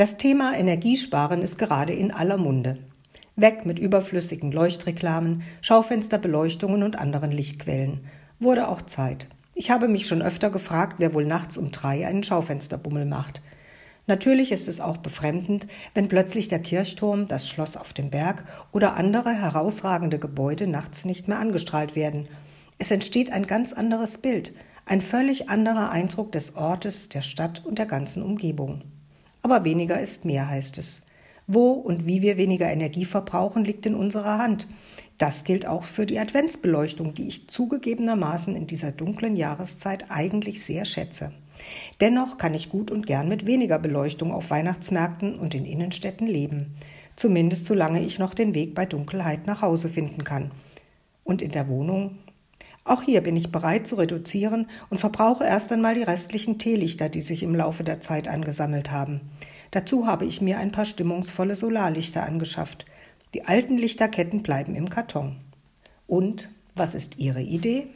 Das Thema Energiesparen ist gerade in aller Munde. Weg mit überflüssigen Leuchtreklamen, Schaufensterbeleuchtungen und anderen Lichtquellen. Wurde auch Zeit. Ich habe mich schon öfter gefragt, wer wohl nachts um drei einen Schaufensterbummel macht. Natürlich ist es auch befremdend, wenn plötzlich der Kirchturm, das Schloss auf dem Berg oder andere herausragende Gebäude nachts nicht mehr angestrahlt werden. Es entsteht ein ganz anderes Bild, ein völlig anderer Eindruck des Ortes, der Stadt und der ganzen Umgebung. Aber weniger ist mehr, heißt es. Wo und wie wir weniger Energie verbrauchen, liegt in unserer Hand. Das gilt auch für die Adventsbeleuchtung, die ich zugegebenermaßen in dieser dunklen Jahreszeit eigentlich sehr schätze. Dennoch kann ich gut und gern mit weniger Beleuchtung auf Weihnachtsmärkten und in Innenstädten leben. Zumindest solange ich noch den Weg bei Dunkelheit nach Hause finden kann. Und in der Wohnung? Auch hier bin ich bereit zu reduzieren und verbrauche erst einmal die restlichen Teelichter, die sich im Laufe der Zeit angesammelt haben. Dazu habe ich mir ein paar stimmungsvolle Solarlichter angeschafft. Die alten Lichterketten bleiben im Karton. Und was ist Ihre Idee?